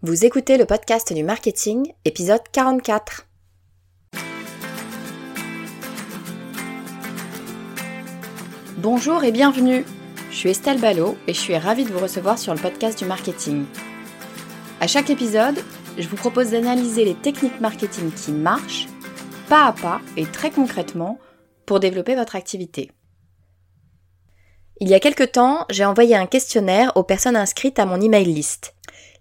Vous écoutez le podcast du marketing, épisode 44. Bonjour et bienvenue. Je suis Estelle Ballot et je suis ravie de vous recevoir sur le podcast du marketing. À chaque épisode, je vous propose d'analyser les techniques marketing qui marchent, pas à pas et très concrètement, pour développer votre activité. Il y a quelque temps, j'ai envoyé un questionnaire aux personnes inscrites à mon email list.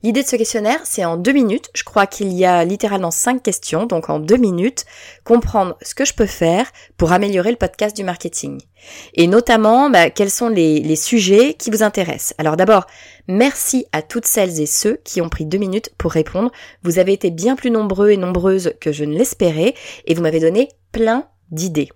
L'idée de ce questionnaire, c'est en deux minutes, je crois qu'il y a littéralement cinq questions, donc en deux minutes, comprendre ce que je peux faire pour améliorer le podcast du marketing. Et notamment, bah, quels sont les, les sujets qui vous intéressent. Alors d'abord, merci à toutes celles et ceux qui ont pris deux minutes pour répondre. Vous avez été bien plus nombreux et nombreuses que je ne l'espérais, et vous m'avez donné plein d'idées.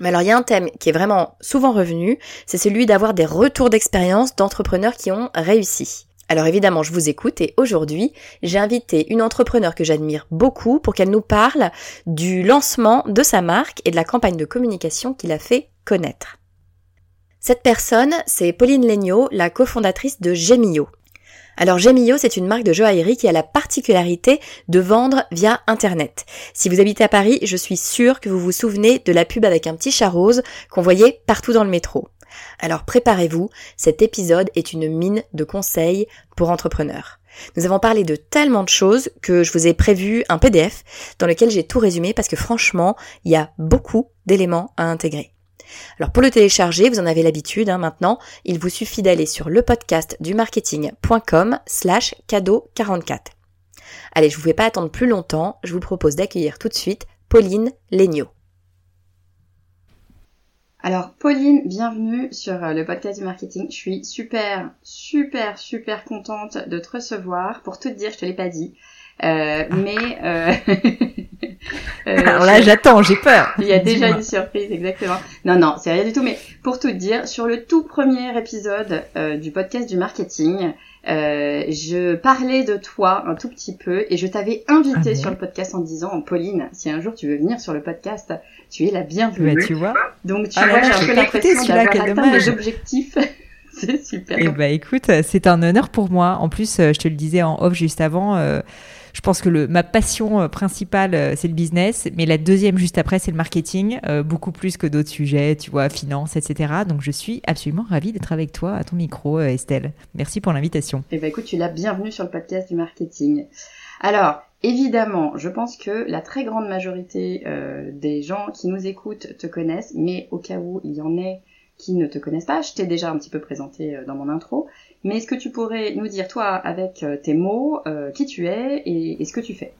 Mais alors il y a un thème qui est vraiment souvent revenu, c'est celui d'avoir des retours d'expérience d'entrepreneurs qui ont réussi. Alors évidemment, je vous écoute et aujourd'hui, j'ai invité une entrepreneur que j'admire beaucoup pour qu'elle nous parle du lancement de sa marque et de la campagne de communication qu'il a fait connaître. Cette personne, c'est Pauline Legnaud, la cofondatrice de Gemio. Alors Gemio, c'est une marque de joaillerie qui a la particularité de vendre via Internet. Si vous habitez à Paris, je suis sûre que vous vous souvenez de la pub avec un petit chat rose qu'on voyait partout dans le métro. Alors préparez-vous, cet épisode est une mine de conseils pour entrepreneurs. Nous avons parlé de tellement de choses que je vous ai prévu un PDF dans lequel j'ai tout résumé parce que franchement, il y a beaucoup d'éléments à intégrer. Alors pour le télécharger, vous en avez l'habitude hein, maintenant, il vous suffit d'aller sur le podcast du marketing.com slash cadeau 44. Allez, je vous fais pas attendre plus longtemps, je vous propose d'accueillir tout de suite Pauline Legnaud. Alors Pauline, bienvenue sur euh, le podcast du marketing. Je suis super, super, super contente de te recevoir. Pour tout te dire, je te l'ai pas dit, euh, mais euh, euh, alors là, j'attends, j'ai peur. Il y a déjà une surprise, exactement. Non, non, c'est rien du tout. Mais pour tout te dire, sur le tout premier épisode euh, du podcast du marketing, euh, je parlais de toi un tout petit peu et je t'avais invité ah sur le podcast en disant Pauline, si un jour tu veux venir sur le podcast, tu es la bienvenue. Bah, tu vois. Donc tu ah vois, j'ai un peu l'impression d'avoir atteint des objectifs. c'est super. Eh bah écoute, c'est un honneur pour moi. En plus, euh, je te le disais en off juste avant. Euh, je pense que ma passion euh, principale, euh, c'est le business, mais la deuxième juste après, c'est le marketing, euh, beaucoup plus que d'autres sujets, tu vois, finance, etc. Donc je suis absolument ravie d'être avec toi à ton micro, Estelle. Merci pour l'invitation. Eh ben écoute, tu l'as bienvenue sur le podcast du marketing. Alors, Évidemment, je pense que la très grande majorité des gens qui nous écoutent te connaissent, mais au cas où il y en ait qui ne te connaissent pas, je t'ai déjà un petit peu présenté dans mon intro, mais est-ce que tu pourrais nous dire, toi, avec euh, tes mots, euh, qui tu es et, ce que tu fais?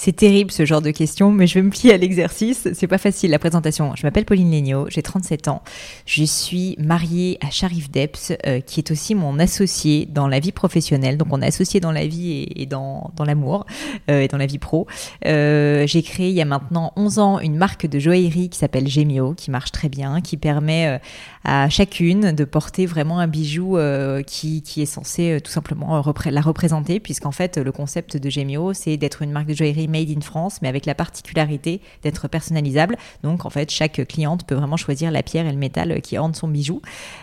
C'est terrible ce genre de questions, mais je vais me plier à l'exercice. C'est pas facile la présentation. Je m'appelle Pauline Legnaud, j'ai 37 ans. Je suis mariée à Sharif Debs, euh, qui est aussi mon associé dans la vie professionnelle. Donc on est associé dans la vie et, dans, l'amour euh, et dans la vie pro. J'ai créé il y a maintenant 11 ans une marque de joaillerie qui s'appelle Gemio, qui marche très bien, qui permet à chacune de porter vraiment un bijou euh, qui, qui est censé tout simplement la représenter, puisqu'en fait le concept de Gemio, c'est d'être une marque de joaillerie made in France, mais avec la particularité d'être personnalisable. Donc en fait, chaque cliente peut vraiment choisir la pierre et le métal qui orne son bijou.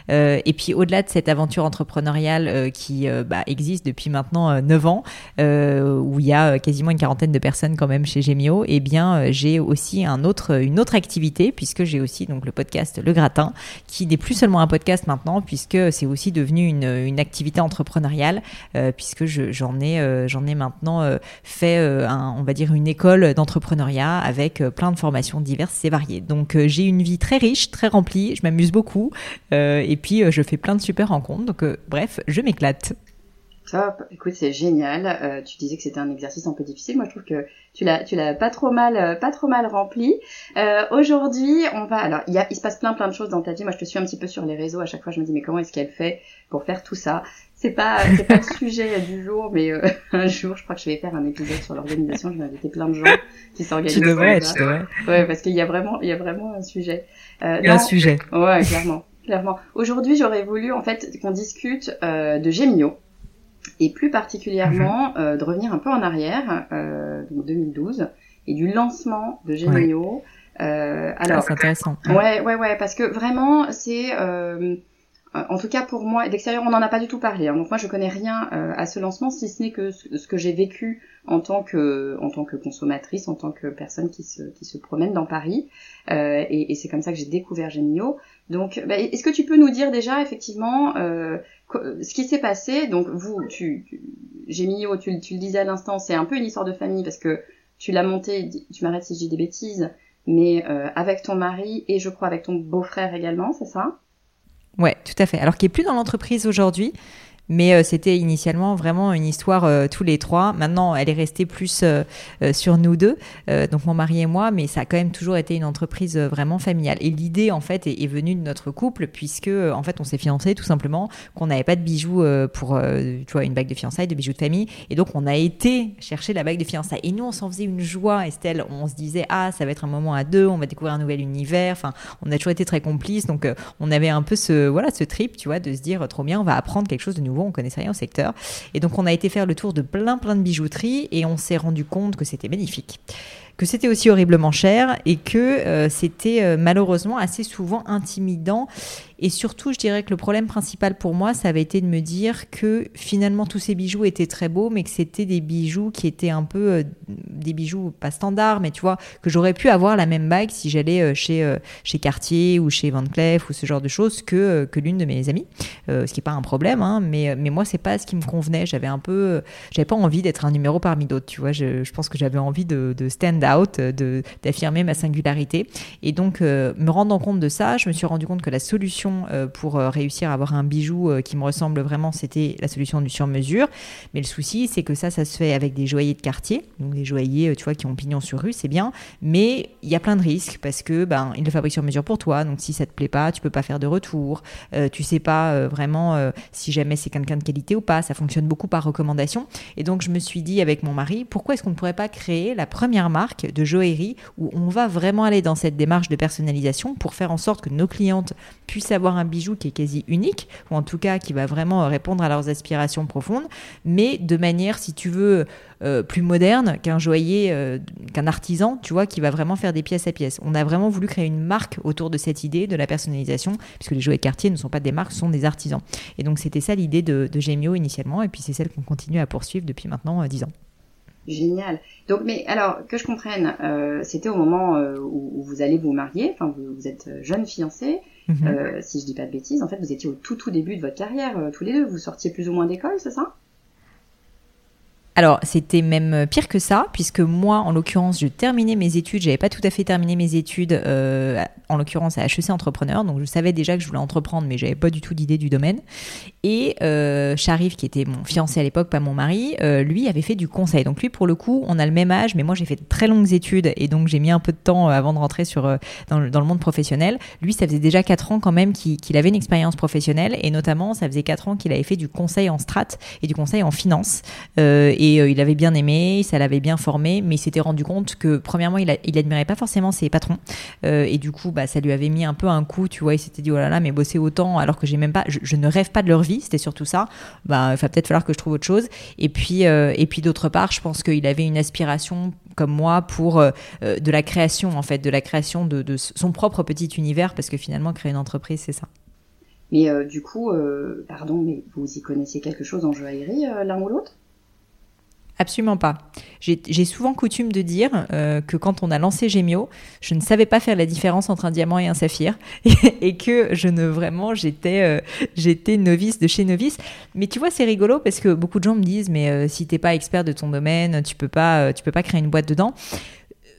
Euh, et puis au-delà de cette aventure entrepreneuriale euh, qui euh, bah, existe depuis maintenant 9 ans, où il y a quasiment une quarantaine de personnes quand même chez Gemio, et eh bien j'ai aussi un autre, une autre activité, puisque j'ai aussi donc le podcast Le Gratin, qui plus seulement un podcast maintenant, puisque c'est aussi devenu une, activité entrepreneuriale, puisque j'en ai, j'en ai maintenant fait un, on va dire une école d'entrepreneuriat avec euh, plein de formations diverses et variées. Donc euh, j'ai une vie très riche, très remplie, je m'amuse beaucoup euh, et puis je fais plein de super rencontres. Donc bref, je m'éclate. Top. Écoute, c'est génial. tu disais que c'était un exercice un peu difficile. Moi, je trouve que tu l'as, tu l'as pas trop mal, pas trop mal rempli. aujourd'hui, on va. Alors, il, y a, il se passe plein, plein de choses dans ta vie. Moi, je te suis un petit peu sur les réseaux. À chaque fois, je me dis, mais comment est-ce qu'elle fait pour faire tout ça? C'est pas c'est pas le sujet du jour, mais euh, un jour, je crois que je vais faire un épisode sur l'organisation. Je vais inviter plein de gens qui s'organisent. Tu devrais, tu devrais. Ouais, parce qu'il y a vraiment il y a vraiment un sujet. Euh, il y a un sujet. Ouais, clairement, clairement. Aujourd'hui, j'aurais voulu en fait qu'on discute euh, de Gemio et plus particulièrement mhm. euh, de revenir un peu en arrière, euh, 2012, et du lancement de Gemio. Euh, alors, c'est intéressant. Ouais, ouais, ouais, parce que vraiment, c'est en tout cas pour moi, d'extérieur, on n'en a pas du tout parlé. Hein. donc moi, je connais rien à ce lancement, si ce n'est que ce, que j'ai vécu en tant que en tant que consommatrice, en tant que personne qui se qui se promène dans Paris. et, et c'est comme ça que j'ai découvert Gemio. Donc, bah, est-ce que tu peux nous dire déjà effectivement euh, ce qui s'est passé? Donc, vous, tu, tu tu le disais à l'instant, c'est un peu une histoire de famille parce que tu l'as monté. Tu m'arrêtes si je dis des bêtises mais euh, avec ton mari et je crois avec ton beau-frère également, c'est ça? Ouais, tout à fait. Alors qui est plus dans l'entreprise aujourd'hui, mais euh, c'était initialement vraiment une histoire euh, tous les trois. Maintenant, elle est restée plus euh, sur nous deux, donc mon mari et moi, mais ça a quand même toujours été une entreprise vraiment familiale. Et l'idée, en fait, est, venue de notre couple, puisque, en fait, on s'est fiancés tout simplement, qu'on n'avait pas de bijoux pour, tu vois, une bague de fiançailles, de bijoux de famille. Et donc, on a été chercher la bague de fiançailles. Et nous, on s'en faisait une joie, Estelle. On se disait, ah, ça va être un moment à deux, on va découvrir un nouvel univers. Enfin, on a toujours été très complices. Donc, on avait un peu ce, voilà, ce trip, tu vois, de se dire, trop bien, on va apprendre quelque chose de nouveau on connaissait rien au secteur. Et donc on a été faire le tour de plein plein de bijouteries et on s'est rendu compte que c'était magnifique que c'était aussi horriblement cher et que euh, c'était euh, malheureusement assez souvent intimidant. Et surtout, je dirais que le problème principal pour moi, ça avait été de me dire que finalement tous ces bijoux étaient très beaux, mais que c'était des bijoux qui étaient un peu euh, des bijoux pas standards, mais tu vois, que j'aurais pu avoir la même bague si j'allais chez, chez Cartier ou chez Van Cleef ou ce genre de choses que, que l'une de mes amies. ce qui n'est pas un problème, hein, mais, mais moi, c'est pas ce qui me convenait. J'avais un peu, j'avais pas envie d'être un numéro parmi d'autres, tu vois. Je, je pense que j'avais envie de, de stand out, d'affirmer ma singularité. Et donc, euh, me rendant compte de ça, je me suis rendu compte que la solution euh, pour euh, réussir à avoir un bijou qui me ressemble vraiment, c'était la solution du sur-mesure. Mais le souci, c'est que ça, ça se fait avec des joailliers de quartier, donc des joailliers, tu vois, qui ont pignon sur rue, c'est bien. Mais il y a plein de risques parce que ben, ils le fabriquent sur mesure pour toi. Donc, si ça te plaît pas, tu peux pas faire de retour. tu sais pas vraiment si jamais c'est quelqu'un de qualité ou pas. Ça fonctionne beaucoup par recommandation. Et donc, je me suis dit avec mon mari, pourquoi est-ce qu'on ne pourrait pas créer la première marque de joaillerie où on va vraiment aller dans cette démarche de personnalisation pour faire en sorte que nos clientes puissent avoir un bijou qui est quasi unique, ou en tout cas qui va vraiment répondre à leurs aspirations profondes, mais de manière, si tu veux, euh, plus moderne qu'un joaillier, euh, qu'un artisan, tu vois, qui va vraiment faire des pièces à pièces. On a vraiment voulu créer une marque autour de cette idée de la personnalisation, puisque les jouets quartier ne sont pas des marques, sont des artisans. Et donc c'était ça l'idée de, de Gemio initialement, et puis c'est celle qu'on continue à poursuivre depuis maintenant euh, 10 ans. Génial. Donc, mais alors que je comprenne, euh, c'était au moment euh, où, vous allez vous marier. Enfin, vous, êtes jeune fiancé. Mhm. Euh, si je dis pas de bêtises, en fait, vous étiez au tout tout début de votre carrière, tous les deux. Vous sortiez plus ou moins d'école, c'est ça? Alors, c'était même pire que ça, puisque moi, en l'occurrence, je terminais mes études. J'avais pas tout à fait terminé mes études, euh, en l'occurrence à HEC Entrepreneur. Donc, je savais déjà que je voulais entreprendre, mais j'avais pas du tout d'idée du domaine. Et euh, Sharif, qui était mon fiancé à l'époque, pas mon mari, euh, lui avait fait du conseil. Donc, lui, pour le coup, on a le même âge, mais moi, j'ai fait de très longues études et donc j'ai mis un peu de temps avant de rentrer sur, dans, le, monde professionnel. Lui, ça faisait déjà 4 ans quand même qu'il avait une expérience professionnelle et notamment, ça faisait 4 ans qu'il avait fait du conseil en strat et du conseil en finance. et euh, il avait bien aimé, ça l'avait bien formé, mais il s'était rendu compte que premièrement, il, il admirait pas forcément ses patrons euh, et du coup, bah, ça lui avait mis un peu un coup, tu vois, il s'était dit oh là là, mais bosser autant alors que même pas, je, ne rêve pas de leur vie, c'était surtout ça. Bah, il va peut-être falloir que je trouve autre chose. Et puis, euh, et puis d'autre part, je pense qu'il avait une aspiration comme moi pour de la création en fait, de la création de, son propre petit univers, parce que finalement, créer une entreprise, c'est ça. Mais du coup, pardon, mais vous y connaissiez quelque chose en joaillerie l'un ou l'autre? Absolument pas. J'ai souvent coutume de dire euh, que quand on a lancé Gemio, je ne savais pas faire la différence entre un diamant et un saphir et, que je ne vraiment j'étais euh, j'étais novice de chez novice. Mais tu vois c'est rigolo parce que beaucoup de gens me disent mais euh, si t'es pas expert de ton domaine, tu peux pas tu peux pas créer une boîte dedans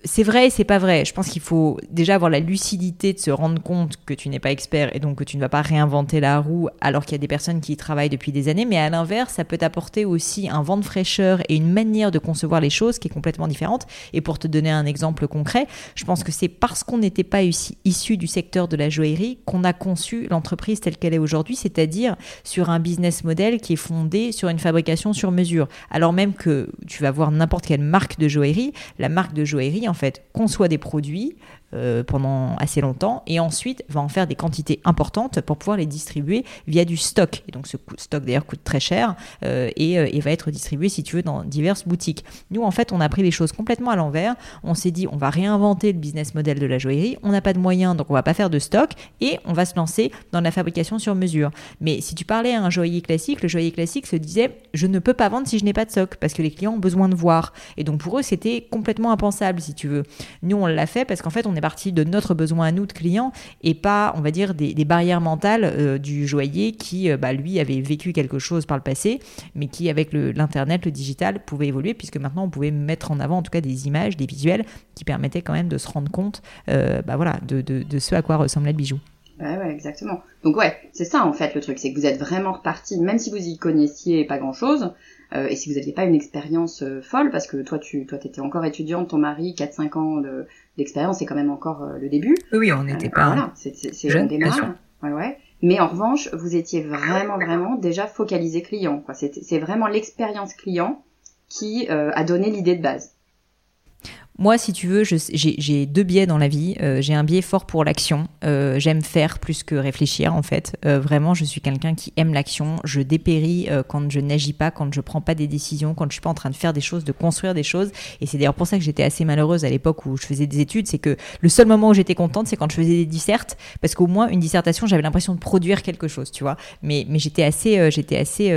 c'est vrai et c'est pas vrai. Je pense qu'il faut déjà avoir la lucidité de se rendre compte que tu n'es pas expert et donc que tu ne vas pas réinventer la roue alors qu'il y a des personnes qui y travaillent depuis des années. Mais à l'inverse, ça peut t'apporter aussi un vent de fraîcheur et une manière de concevoir les choses qui est complètement différente. Et pour te donner un exemple concret, je pense que c'est parce qu'on n'était pas issu du secteur de la joaillerie qu'on a conçu l'entreprise telle qu'elle est aujourd'hui, c'est-à-dire sur un business model qui est fondé sur une fabrication sur mesure. Alors même que tu vas voir n'importe quelle marque de joaillerie, la marque de joaillerie, en fait conçoit des produits euh, pendant assez longtemps et ensuite va en faire des quantités importantes pour pouvoir les distribuer via du stock. Et donc ce stock d'ailleurs coûte très cher euh, et, euh, et, va être distribué si tu veux dans diverses boutiques. Nous en fait on a pris les choses complètement à l'envers. On s'est dit on va réinventer le business model de la joaillerie. On n'a pas de moyens donc on va pas faire de stock et on va se lancer dans la fabrication sur mesure. Mais si tu parlais à un joaillier classique, le joaillier classique se disait je ne peux pas vendre si je n'ai pas de stock parce que les clients ont besoin de voir. Et donc pour eux c'était complètement impensable si tu veux. Nous on l'a fait parce qu'en fait on partie de notre besoin à nous de clients et pas, on va dire, des, barrières mentales euh, du joaillier qui, euh, bah, lui, avait vécu quelque chose par le passé, mais qui, avec l'Internet, le, digital, pouvait évoluer, puisque maintenant, on pouvait mettre en avant, en tout cas, des images, des visuels qui permettaient quand même de se rendre compte euh, bah, voilà, de, ce à quoi ressemblait le bijou. Ouais, ouais, exactement. Donc ouais, c'est ça en fait le truc, c'est que vous êtes vraiment reparti, même si vous y connaissiez pas grand-chose, euh, et si vous n'aviez pas une expérience euh, folle, parce que toi tu toi étais encore étudiante, ton mari 4-5 ans d'expérience, c'est quand même encore euh, le début. Oui, on n'était pas voilà, c'est jeune, Ouais, ouais. Mais en revanche, vous étiez vraiment vraiment déjà focalisé client. Quoi. C'est vraiment l'expérience client qui a donné l'idée de base. Moi, si tu veux, j'ai deux biais dans la vie. Euh, j'ai un biais fort pour l'action. Euh, J'aime faire plus que réfléchir, en fait. Euh, vraiment, je suis quelqu'un qui aime l'action. Je dépéris quand je n'agis pas, quand je prends pas des décisions, quand je suis pas en train de faire des choses, de construire des choses. Et c'est d'ailleurs pour ça que j'étais assez malheureuse à l'époque où je faisais des études. C'est que le seul moment où j'étais contente, c'est quand je faisais des dissertes, parce qu'au moins une dissertation, j'avais l'impression de produire quelque chose, tu vois. Mais, j'étais assez, j'étais assez,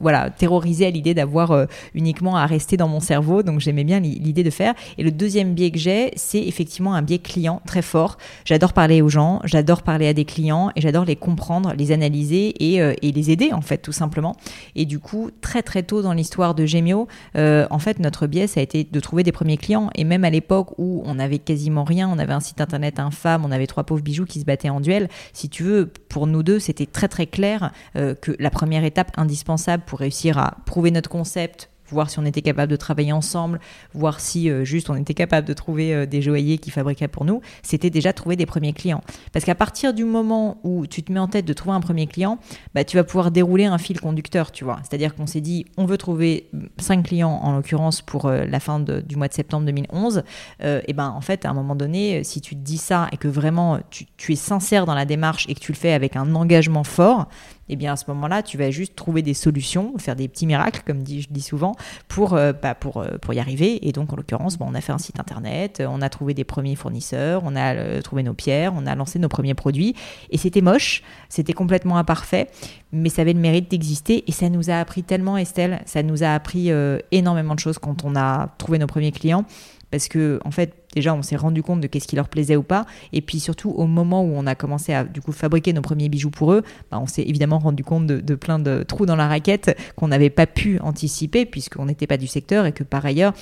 voilà, terrorisée à l'idée d'avoir uniquement à rester dans mon cerveau. Donc j'aimais bien l'idée de faire. Le deuxième biais que j'ai, c'est effectivement un biais client très fort. J'adore parler aux gens, j'adore parler à des clients et j'adore les comprendre, les analyser et, euh, et, les aider en fait tout simplement. Et du coup, très très tôt dans l'histoire de Gemio, euh, en fait notre biais ça a été de trouver des premiers clients et même à l'époque où on avait quasiment rien, on avait un site internet infâme, on avait trois pauvres bijoux qui se battaient en duel. Si tu veux, pour nous deux, c'était très très clair euh, que la première étape indispensable pour réussir à prouver notre concept, voir si on était capable de travailler ensemble, voir si euh, juste on était capable de trouver euh, des joailliers qui fabriquaient pour nous, c'était déjà trouver des premiers clients. Parce qu'à partir du moment où tu te mets en tête de trouver un premier client, bah, tu vas pouvoir dérouler un fil conducteur, tu vois. C'est-à-dire qu'on s'est dit, on veut trouver cinq clients, en l'occurrence pour euh, la fin du mois de septembre 2011. et ben en fait, à un moment donné, si tu te dis ça et que vraiment tu, es sincère dans la démarche et que tu le fais avec un engagement fort, eh bien à ce moment-là, tu vas juste trouver des solutions, faire des petits miracles, comme je dis souvent, pour, euh, bah, pour, euh, pour y arriver. Et donc, en l'occurrence, bon, on a fait un site internet, on a trouvé des premiers fournisseurs, on a euh, trouvé nos pierres, on a lancé nos premiers produits. Et c'était moche, c'était complètement imparfait, mais ça avait le mérite d'exister. Et ça nous a appris tellement, Estelle, ça nous a appris énormément de choses quand on a trouvé nos premiers clients parce que en fait déjà on s'est rendu compte de qu'est-ce qui leur plaisait ou pas et puis surtout au moment où on a commencé à du coup fabriquer nos premiers bijoux pour eux bah, on s'est évidemment rendu compte de, plein de trous dans la raquette qu'on n'avait pas pu anticiper puisqu'on n'était pas du secteur et que par ailleurs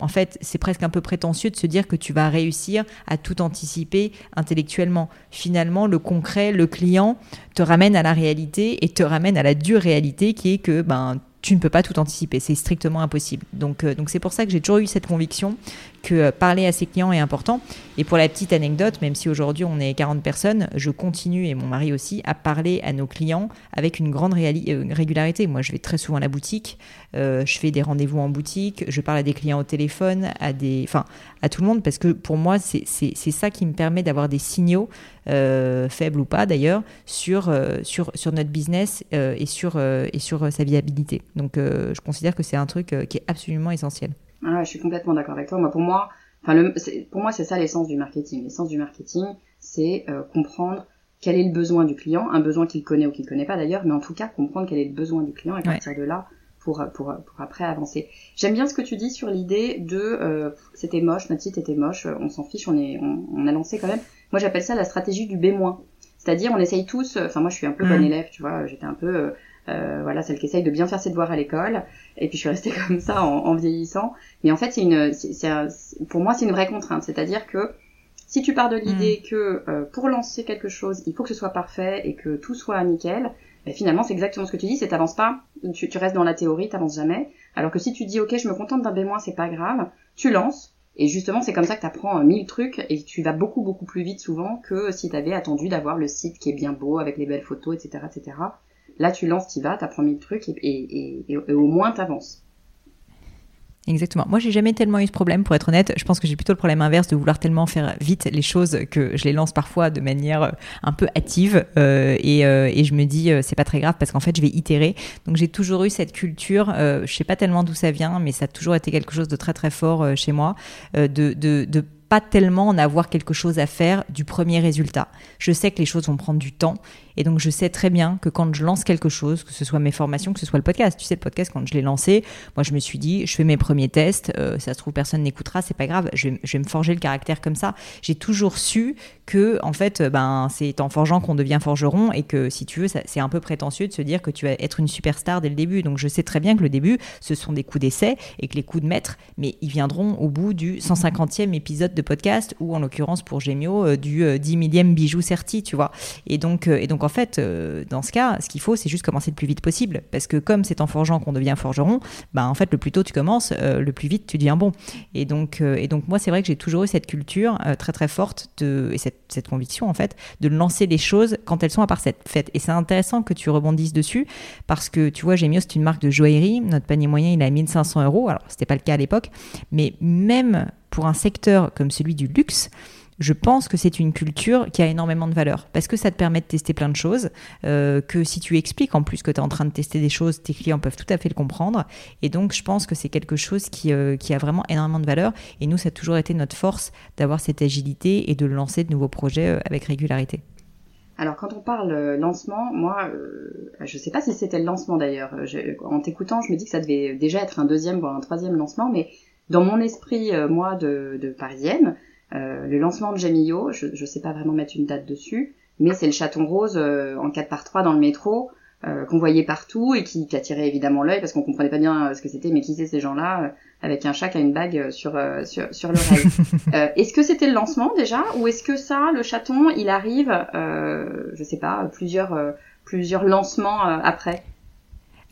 en fait, c'est presque un peu prétentieux de se dire que tu vas réussir à tout anticiper intellectuellement. Finalement, le concret, le client te ramène à la réalité et te ramène à la dure réalité qui est que ben tu ne peux pas tout anticiper, c'est strictement impossible. Donc, euh, donc c'est pour ça que j'ai toujours eu cette conviction que euh, parler à ses clients est important. Et pour la petite anecdote, même si aujourd'hui on est 40 personnes, je continue, et mon mari aussi, à parler à nos clients avec une grande euh, régularité. Moi, je vais très souvent à la boutique, euh, je fais des rendez-vous en boutique, je parle à des clients au téléphone, à, des, enfin, à tout le monde, parce que pour moi, c'est ça qui me permet d'avoir des signaux, faibles ou pas d'ailleurs, sur, sur, sur notre business et, sur, et sur sa viabilité. Donc, je considère que c'est un truc qui est absolument essentiel. Ah, je suis complètement d'accord avec toi. Moi, pour moi, enfin, le, pour moi, c'est ça l'essence du marketing. L'essence du marketing, c'est euh, comprendre quel est le besoin du client, un besoin qu'il connaît ou qu'il connaît pas d'ailleurs, mais en tout cas comprendre quel est le besoin du client et partir de là pour, pour, pour après avancer. J'aime bien ce que tu dis sur l'idée de euh, c'était moche, notre site était moche, on s'en fiche, on est on, on, a lancé quand même. Moi j'appelle ça la stratégie du B-. C'est-à-dire on essaye tous, enfin moi je suis un peu bon mmh. élève, tu vois, j'étais un peu euh, voilà, celle qui essaye de bien faire ses devoirs à l'école. Et puis je suis restée comme ça en, en vieillissant. Mais en fait, c'est une, c'est, pour moi, c'est une vraie contrainte. C'est-à-dire que si tu pars de l'idée mm. que euh, pour lancer quelque chose, il faut que ce soit parfait et que tout soit nickel, ben finalement, c'est exactement ce que tu dis. C'est t'avances pas, tu, tu restes dans la théorie, t'avances jamais. Alors que si tu dis ok, je me contente d'un B-, c'est pas grave, tu lances. Et justement, c'est comme ça que tu apprends euh, mille trucs et tu vas beaucoup beaucoup plus vite souvent que si tu avais attendu d'avoir le site qui est bien beau avec les belles photos, etc., etc. Là, tu lances, tu vas, t'apprends mille trucs et, et, au moins t'avances. Exactement. Moi, j'ai jamais tellement eu ce problème, pour être honnête. Je pense que j'ai plutôt le problème inverse de vouloir tellement faire vite les choses que je les lance parfois de manière euh, un peu hâtive. Euh, et, euh, et, je me dis, c'est pas très grave parce qu'en fait, je vais itérer. Donc, j'ai toujours eu cette culture. je sais pas tellement d'où ça vient, mais ça a toujours été quelque chose de très très fort chez moi, de, de, de pas tellement en avoir quelque chose à faire du premier résultat. Je sais que les choses vont prendre du temps et donc, je sais très bien que quand je lance quelque chose, que ce soit mes formations, que ce soit le podcast, tu sais, le podcast, quand je l'ai lancé, moi, je me suis dit, je fais mes premiers tests, euh, ça se trouve, personne n'écoutera, c'est pas grave, je vais, me forger le caractère comme ça. J'ai toujours su que, en fait, ben, c'est en forgeant qu'on devient forgeron et que, si tu veux, c'est un peu prétentieux de se dire que tu vas être une superstar dès le début. Donc, je sais très bien que le début, ce sont des coups d'essai et que les coups de maître, mais ils viendront au bout du 150e épisode de podcast ou, en l'occurrence, pour Gemio, euh, du 10 euh, millième bijou certi, tu vois. Et donc, et donc en fait, euh, dans ce cas, ce qu'il faut, c'est juste commencer le plus vite possible. Parce que comme c'est en forgeant qu'on devient forgeron, bah, en fait, le plus tôt tu commences, euh, le plus vite tu deviens bon. Et donc, euh, et donc moi, c'est vrai que j'ai toujours eu cette culture très très forte de, et cette, cette, conviction, en fait, de lancer les choses quand elles sont à part cette fête. Et c'est intéressant que tu rebondisses dessus, parce que tu vois, Gémio, c'est une marque de joaillerie. Notre panier moyen, il est à 1500 euros. Alors, c'était pas le cas à l'époque, mais même pour un secteur comme celui du luxe, je pense que c'est une culture qui a énormément de valeur parce que ça te permet de tester plein de choses, euh, que si tu expliques en plus que tu es en train de tester des choses, tes clients peuvent tout à fait le comprendre. Et donc, je pense que c'est quelque chose qui, euh, qui, a vraiment énormément de valeur. Et nous, ça a toujours été notre force d'avoir cette agilité et de lancer de nouveaux projets euh, avec régularité. Alors quand on parle lancement, moi, je ne sais pas si c'était le lancement d'ailleurs. En t'écoutant, je me dis que ça devait déjà être un deuxième voire un troisième lancement, mais dans mon esprit, moi, de parisienne, euh, le lancement de Jamillo, je ne sais pas vraiment mettre une date dessus, mais c'est le chaton rose euh, en 4 par 3 dans le métro euh, qu'on voyait partout et qui, attirait évidemment l'œil parce qu'on comprenait pas bien ce que c'était, mais qui c'est ces gens-là avec un chat qui a une bague sur sur, sur l'oreille. est-ce que c'était le lancement déjà ou est-ce que ça, le chaton, il arrive, je sais pas, plusieurs plusieurs lancements après?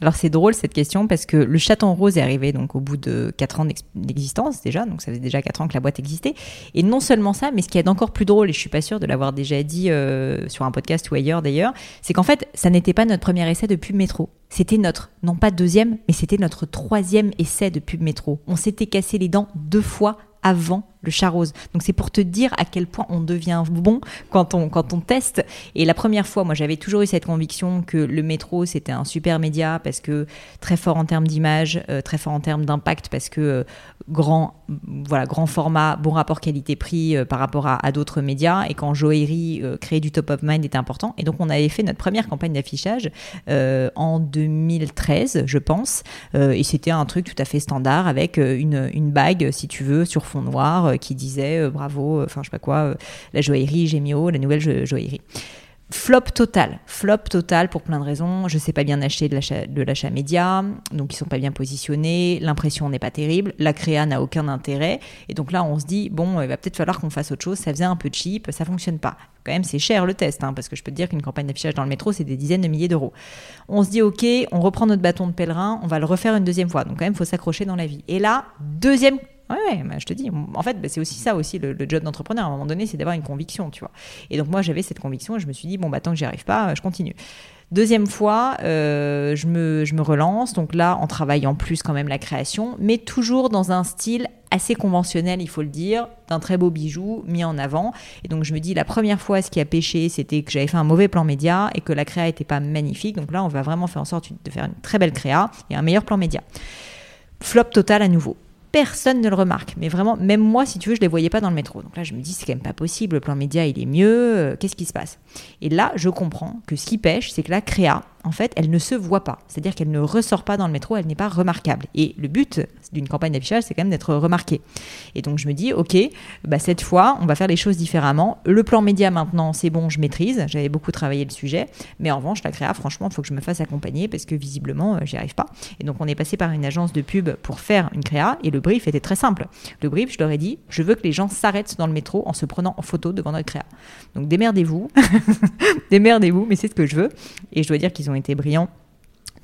Alors c'est drôle cette question parce que le chaton rose est arrivé donc au bout de 4 ans d'existence déjà, donc ça faisait déjà 4 ans que la boîte existait. Et non seulement ça, mais ce qui est encore plus drôle, et je suis pas sûre de l'avoir déjà dit euh, sur un podcast ou ailleurs d'ailleurs, c'est qu'en fait ça n'était pas notre premier essai de pub métro. C'était notre, non pas deuxième, mais c'était notre troisième essai de pub métro. On s'était cassé les dents deux fois avant le chat rose. Donc c'est pour te dire à quel point on devient bon quand on, quand on teste. Et la première fois, moi j'avais toujours eu cette conviction que le métro c'était un super média parce que très fort en termes d'image, euh, très fort en termes d'impact parce que euh, grand, voilà, grand format, bon rapport qualité-prix euh, par rapport à, d'autres médias. Et quand joaillerie, créer du top of mind était important. Et donc on avait fait notre première campagne d'affichage en 2013, je pense. et c'était un truc tout à fait standard avec une, une bague, si tu veux, sur fond noir euh, qui disait euh, bravo, euh, enfin je sais pas quoi, la joaillerie Gémio, la nouvelle joaillerie. Flop total, flop total pour plein de raisons. Je sais pas bien acheter de l'achat média, donc ils sont pas bien positionnés, l'impression n'est pas terrible, la créa n'a aucun intérêt, et donc là on se dit bon, il va peut-être falloir qu'on fasse autre chose. Ça faisait un peu cheap, ça fonctionne pas. Quand même, c'est cher le test, hein, parce que je peux te dire qu'une campagne d'affichage dans le métro, c'est des dizaines de milliers d'euros. On se dit ok, on reprend notre bâton de pèlerin, on va le refaire une deuxième fois. Donc quand même, faut s'accrocher dans la vie. Et là, deuxième Ouais, je te dis. En fait, bah, c'est aussi ça aussi le, job d'entrepreneur. À un moment donné, c'est d'avoir une conviction, tu vois. Et donc moi, j'avais cette conviction et je me suis dit bon bah tant que j'y arrive pas, je continue. Deuxième fois, euh, je, me, je me relance, donc là en travaillant plus quand même la création, mais toujours dans un style assez conventionnel, il faut le dire, d'un très beau bijou mis en avant. Et donc je me dis, la première fois, ce qui a pêché, c'était que j'avais fait un mauvais plan média et que la créa n'était pas magnifique. Donc là, on va vraiment faire en sorte de faire une très belle créa et un meilleur plan média. Flop total à nouveau personne ne le remarque. Mais vraiment, même moi, si tu veux, je ne les voyais pas dans le métro. Donc là, je me dis, c'est quand même pas possible, le plan média, il est mieux, euh, qu'est-ce qui se passe? Et là, je comprends que ce qui pêche, c'est que la créa, en fait, elle ne se voit pas. C'est-à-dire qu'elle ne ressort pas dans le métro, elle n'est pas remarquable. Et le but d'une campagne d'affichage, c'est quand même d'être remarqué. Et donc je me dis, ok, bah cette fois, on va faire les choses différemment. Le plan média maintenant, c'est bon, je maîtrise. J'avais beaucoup travaillé le sujet. Mais en revanche, la créa, franchement, il faut que je me fasse accompagner parce que visiblement, euh, j'y arrive pas. Et donc on est passé par une agence de pub pour faire une créa. Et le brief était très simple. Le brief, je leur ai dit, je veux que les gens s'arrêtent dans le métro en se prenant en photo devant notre créa. Donc démerdez-vous. démerdez-vous, mais c'est ce que je veux. Et je dois dire qu'ils ont été brillants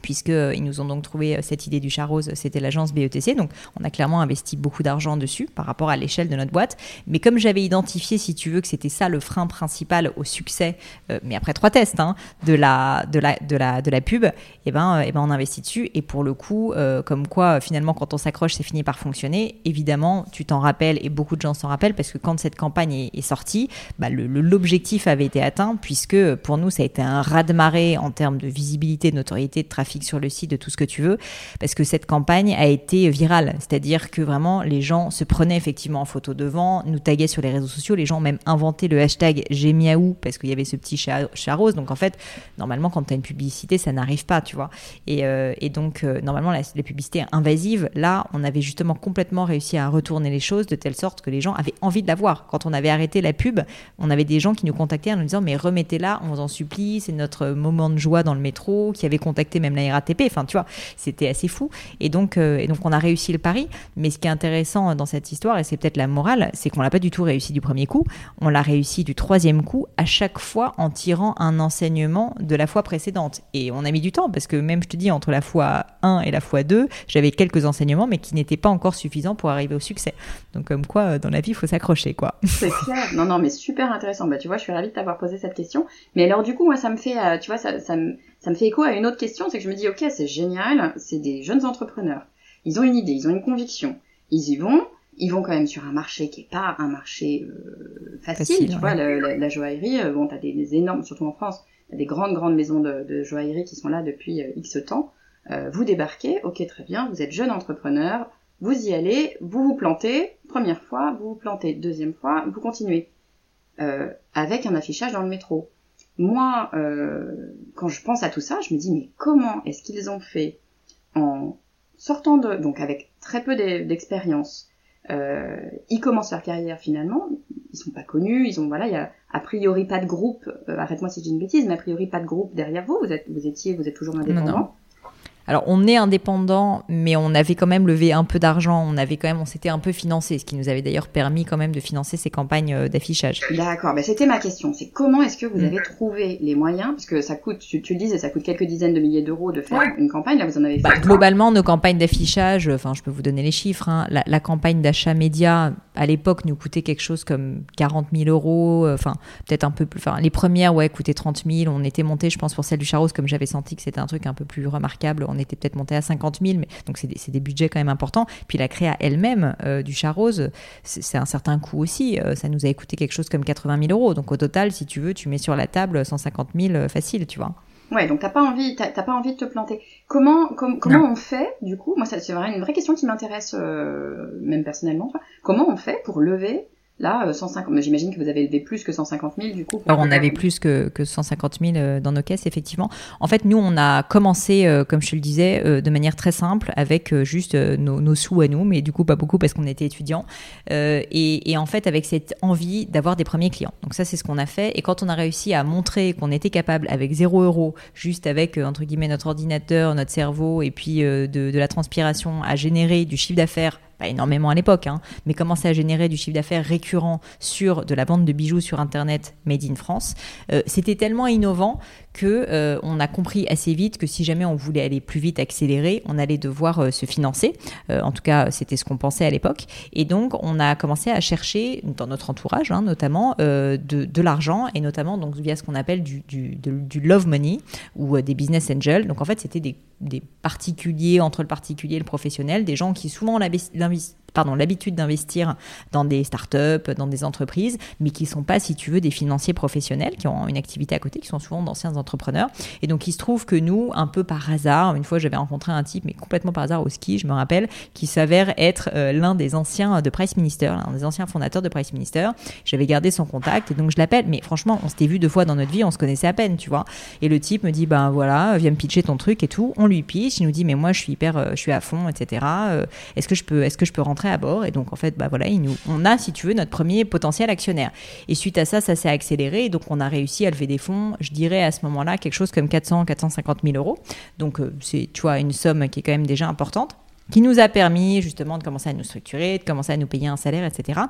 puisqu'ils nous ont donc trouvé cette idée du chat rose, c'était l'agence BETC. Donc, on a clairement investi beaucoup d'argent dessus par rapport à l'échelle de notre boîte. Mais comme j'avais identifié, si tu veux, que c'était ça le frein principal au succès, mais après trois tests, hein, de, la, de, la, de, la, de la pub, et eh ben, eh ben, on investit dessus. Et pour le coup, comme quoi, finalement, quand on s'accroche, c'est fini par fonctionner. Évidemment, tu t'en rappelles, et beaucoup de gens s'en rappellent, parce que quand cette campagne est, sortie, bah, l'objectif avait été atteint, puisque pour nous, ça a été un raz-de-marée en termes de visibilité, de notoriété, de trafic sur le site, de tout ce que tu veux, parce que cette campagne a été virale. C'est-à-dire que vraiment, les gens se prenaient effectivement en photo devant, nous taguaient sur les réseaux sociaux, les gens ont même inventé le hashtag J'miaou, parce qu'il y avait ce petit chat, rose. Donc en fait, normalement, quand tu as une publicité, ça n'arrive pas, tu vois. Et, euh, donc, euh, normalement, la, les publicités invasives, là, on avait justement complètement réussi à retourner les choses de telle sorte que les gens avaient envie de la voir. Quand on avait arrêté la pub, on avait des gens qui nous contactaient en nous disant mais remettez-la, on vous en supplie, c'est notre moment de joie dans le métro, qui avait contacté même la RATP. Enfin, tu vois, c'était assez fou. Et donc, euh, et donc on a réussi le pari. Mais ce qui est intéressant dans cette histoire, et c'est peut-être la morale, c'est qu'on l'a pas du tout réussi du premier coup. On l'a réussi du troisième coup, à chaque fois en tirant un enseignement de la fois précédente. Et on a mis du temps parce que même je te dis entre la fois 1 et la fois 2, j'avais quelques enseignements, mais qui n'étaient pas encore suffisants pour arriver au succès. Donc comme quoi, euh, dans la vie, il faut s'accrocher, quoi. C'est clair. Non, non, mais super intéressant. Bah, tu vois, je suis ravie de t'avoir posé cette question. Mais alors, du coup, moi, ça me fait, euh, tu vois, ça, ça, me, ça me fait écho à une autre question, c'est que je me dis, ok, c'est génial, c'est des jeunes entrepreneurs. Ils ont une idée, ils ont une conviction. Ils y vont, ils vont quand même sur un marché qui est pas un marché euh, facile, tu vois, la, joaillerie, bon, t'as des, des énormes, surtout en France, t'as des grandes, grandes maisons de, de joaillerie qui sont là depuis X temps. vous débarquez, ok, très bien, vous êtes jeune entrepreneur, vous y allez, vous vous plantez, première fois, vous vous plantez, deuxième fois, vous continuez. Euh, avec un affichage dans le métro. Moi, euh, quand je pense à tout ça, je me dis, mais comment est-ce qu'ils ont fait en sortant de... Donc avec très peu d'expérience, euh, ils commencent leur carrière finalement, ils sont pas connus, ils ont voilà, il y a a priori pas de groupe, euh, arrête-moi si j'ai une bêtise, mais a priori pas de groupe derrière vous, vous êtes vous étiez vous êtes toujours indépendant. Alors on est indépendant, mais on avait quand même levé un peu d'argent, on avait quand même, on s'était un peu financé, ce qui nous avait d'ailleurs permis quand même de financer ces campagnes euh, d'affichage. D'accord, ben c'était ma question, c'est comment est-ce que vous avez trouvé les moyens, parce que ça coûte, tu, le disais, ça coûte quelques dizaines de milliers d'euros de faire une campagne, là vous en avez fait. Bah, globalement, nos campagnes d'affichage, enfin je peux vous donner les chiffres, hein, la, campagne d'achat média à l'époque nous coûtait quelque chose comme 40 000 euros, euh, enfin peut-être un peu plus, enfin les premières ouais coûtaient 30 000, on était monté, je pense pour celle du Charros, comme j'avais senti que c'était un truc un peu plus remarquable, on était peut-être monté à 50 000, mais donc c'est des, des, budgets quand même importants. Puis la créa elle-même euh, du chat rose, c'est un certain coût aussi. Euh, ça nous a coûté quelque chose comme 80 000 euros. Donc au total, si tu veux, tu mets sur la table 150 000 euh, facile, tu vois. Ouais, donc t'as pas envie, t'as pas envie de te planter. Comment, comment on fait du coup Moi, c'est une vraie question qui m'intéresse même personnellement. Comment on fait pour lever Là, 150, euh, j'imagine que vous avez levé plus que 150 000 du coup. Alors on avait plus que, que 150 000 euh, dans nos caisses, effectivement. En fait, nous, on a commencé, euh, comme je te le disais, de manière très simple, avec juste nos, sous à nous, mais du coup pas beaucoup parce qu'on était étudiants. Et, et, en fait, avec cette envie d'avoir des premiers clients. Donc ça, c'est ce qu'on a fait. Et quand on a réussi à montrer qu'on était capable, avec 0 euros, juste avec, entre guillemets, notre ordinateur, notre cerveau, et puis de, de la transpiration, à générer du chiffre d'affaires pas énormément à l'époque, hein, mais commencer à générer du chiffre d'affaires récurrent sur de la vente de bijoux sur Internet made in France, euh, c'était tellement innovant que euh, on a compris assez vite que si jamais on voulait aller plus vite, accélérer, on allait devoir euh, se financer. en tout cas, c'était ce qu'on pensait à l'époque. Et donc, on a commencé à chercher dans notre entourage, hein, notamment, de, l'argent et notamment donc via ce qu'on appelle du, love money ou des business angels. Donc, en fait, c'était des, particuliers entre le particulier et le professionnel, des gens qui souvent l'habitude d'investir dans des startups, dans des entreprises, mais qui ne sont pas, si tu veux, des financiers professionnels, qui ont une activité à côté, qui sont souvent d'anciens entrepreneurs. Et donc, il se trouve que nous, un peu par hasard, une fois, j'avais rencontré un type, mais complètement par hasard au ski, je me rappelle, qui s'avère être euh, l'un des anciens de Price Minister, l'un des anciens fondateurs de Price Minister. J'avais gardé son contact, et donc je l'appelle, mais franchement, on s'était vu deux fois dans notre vie, on se connaissait à peine, tu vois. Et le type me dit, ben voilà, viens me pitcher ton truc et tout. On lui pitch, il nous dit, mais moi, je suis hyper, euh, je suis à fond, etc. Euh, est-ce que je peux, est-ce que je peux rentrer à bord. Et donc, en fait, bah voilà, il nous, on a, si tu veux, notre premier potentiel actionnaire. Et suite à ça, ça s'est accéléré. Et donc, on a réussi à lever des fonds, je dirais à ce moment-là, quelque chose comme 400, 450 000 euros. Donc, euh, c'est, tu vois, une somme qui est quand même déjà importante. Qui nous a permis justement de commencer à nous structurer, de commencer à nous payer un salaire, etc.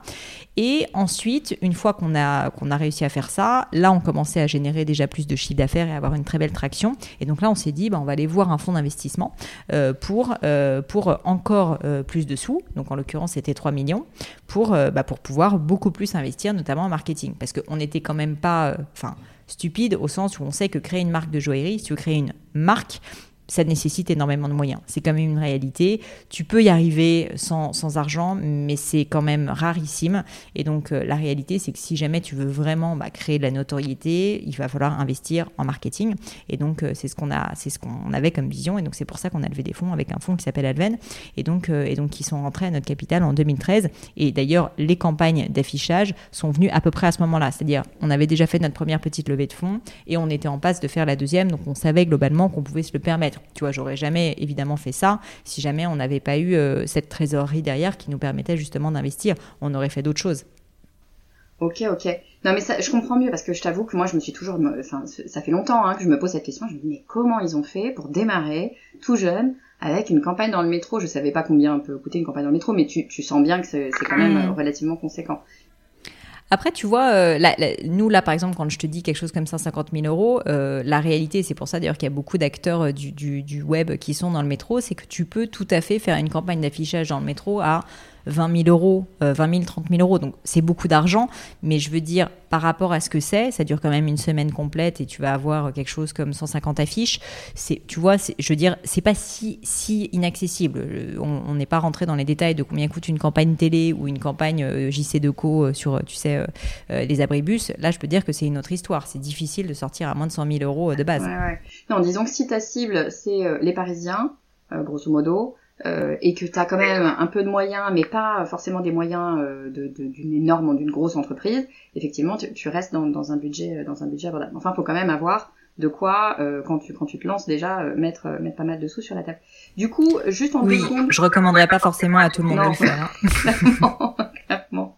Et ensuite, une fois qu'on a, qu'on a réussi à faire ça, là, on commençait à générer déjà plus de chiffre d'affaires et avoir une très belle traction. Et donc là, on s'est dit, bah, on va aller voir un fonds d'investissement euh, pour, euh, pour encore euh, plus de sous. Donc en l'occurrence, c'était 3 millions pour, bah, pour pouvoir beaucoup plus investir, notamment en marketing. Parce qu'on n'était quand même pas... Enfin, stupide au sens où on sait que créer une marque de joaillerie, si tu veux créer une marque, ça nécessite énormément de moyens. C'est quand même une réalité. Tu peux y arriver sans, sans argent, mais c'est quand même rarissime. Et donc, euh, la réalité, c'est que si jamais tu veux vraiment bah, créer de la notoriété, il va falloir investir en marketing. Et donc, euh, c'est ce qu'on ce qu'on avait comme vision. Et donc, c'est pour ça qu'on a levé des fonds avec un fonds qui s'appelle Adven. Et donc, euh, et donc, qui sont rentrés à notre capital en 2013. Et d'ailleurs, les campagnes d'affichage sont venues à peu près à ce moment-là. C'est-à-dire, on avait déjà fait notre première petite levée de fonds et on était en passe de faire la deuxième. Donc, on savait globalement qu'on pouvait se le permettre. Tu vois, j'aurais jamais évidemment fait ça si jamais on n'avait pas eu euh, cette trésorerie derrière qui nous permettait justement d'investir. On aurait fait d'autres choses. Ok, ok. Non, mais ça, je comprends mieux parce que je t'avoue que moi, je me suis toujours, enfin, ça fait longtemps hein, que je me pose cette question. Je me dis, mais comment ils ont fait pour démarrer tout jeune avec une campagne dans le métro? Je savais pas combien peut coûter une campagne dans le métro, mais tu, tu sens bien que c'est quand même mmh. relativement conséquent. Après, tu vois, euh, nous, là, par exemple, quand je te dis quelque chose comme 150 000 euros, euh, la réalité, c'est pour ça d'ailleurs qu'il y a beaucoup d'acteurs euh, du, du, du, web qui sont dans le métro, c'est que tu peux tout à fait faire une campagne d'affichage dans le métro à 20 000 euros, 20 000, 30 000 euros. Donc c'est beaucoup d'argent, mais je veux dire, par rapport à ce que c'est, ça dure quand même une semaine complète et tu vas avoir quelque chose comme 150 affiches. C'est, tu vois, je veux dire, c'est pas si, si inaccessible. On n'est pas rentré dans les détails de combien coûte une campagne télé ou une campagne euh, JC Deco euh, sur, tu sais, euh, les abribus. Là, je peux dire que c'est une autre histoire. C'est difficile de sortir à moins de 100 000 euros de base. Non, disons que si ta cible, c'est les Parisiens, grosso modo, euh, et que tu as quand même un peu de moyens, mais pas forcément des moyens euh, d'une énorme ou d'une grosse entreprise, effectivement, tu, tu restes dans, dans, un budget, dans un budget abordable. Enfin, faut quand même avoir de quoi, euh, quand tu quand tu te lances déjà, euh, mettre mettre pas mal de sous sur la table. Du coup, juste en oui, deux secondes, je recommanderais pas forcément à tout le monde de le faire. Hein. clairement,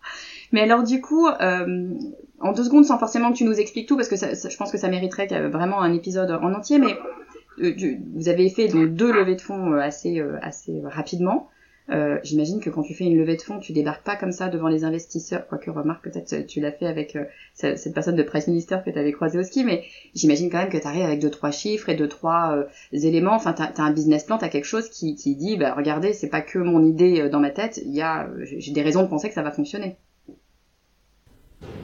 Mais alors du coup, en deux secondes, sans forcément que tu nous expliques tout, parce que ça, je pense que ça mériterait vraiment un épisode en entier, mais euh, vous avez fait donc deux levées de fonds euh, assez euh, assez rapidement. Euh, J'imagine que quand tu fais une levée de fonds, tu débarques pas comme ça devant les investisseurs, quoique remarque peut-être tu l'as fait avec cette personne de presse Minister que tu avais croisé au ski, mais j'imagine quand même que tu arrives avec deux trois chiffres et deux trois éléments. Enfin, tu as, un business plan, tu as quelque chose qui, qui dit, bah regardez, c'est pas que mon idée dans ma tête, il y a j'ai des raisons de penser que ça va fonctionner.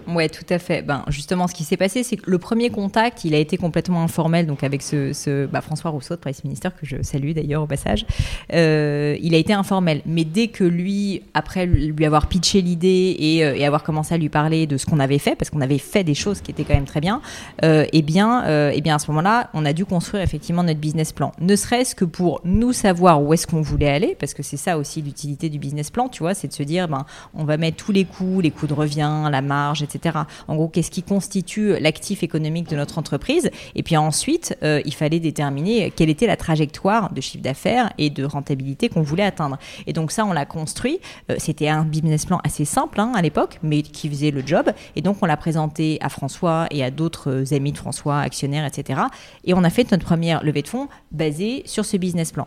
Ouais, tout à fait. Ben, justement, ce qui s'est passé, c'est que le premier contact, il a été complètement informel, donc avec ce, bah, François Rousseau Presse Minister, que je salue d'ailleurs au passage. Euh, il a été informel. Mais dès que lui, après lui avoir pitché l'idée et, euh, et, avoir commencé à lui parler de ce qu'on avait fait, parce qu'on avait fait des choses qui étaient quand même très bien, euh, eh bien, euh, eh bien, à ce moment-là, on a dû construire effectivement notre business plan. Ne serait-ce que pour nous savoir où est-ce qu'on voulait aller, parce que c'est ça aussi l'utilité du business plan, tu vois, c'est de se dire, ben, on va mettre tous les coûts, les coûts de revient, la marge, etc en gros, qu'est-ce qui constitue l'actif économique de notre entreprise? Et puis ensuite, euh, il fallait déterminer quelle était la trajectoire de chiffre d'affaires et de rentabilité qu'on voulait atteindre. Et donc ça, on l'a construit. Euh, c'était un business plan assez simple hein, à l'époque, mais qui faisait le job. Et donc on l'a présenté à François et à d'autres amis de François, actionnaires, etc. Et on a fait notre première levée de fonds basée sur ce business plan.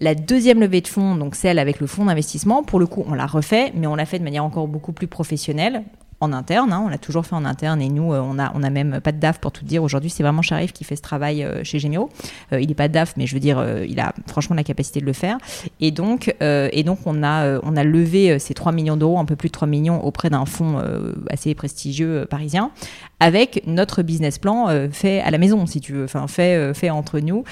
La deuxième levée de fonds, donc celle avec le fonds d'investissement, pour le coup, on l'a refait, mais on l'a fait de manière encore beaucoup plus professionnelle en interne, hein, on l'a toujours fait en interne et nous, euh, on a, on a même pas de DAF pour tout dire. Aujourd'hui, c'est vraiment Sharif qui fait ce travail euh, chez Gemio. Euh, il n'est pas DAF, mais je veux dire, il a franchement la capacité de le faire. Et donc, et donc on, a, on a levé ces 3 millions d'euros, un peu plus de 3 millions auprès d'un fonds assez prestigieux parisien, avec notre business plan fait à la maison, si tu veux, enfin fait, fait entre nous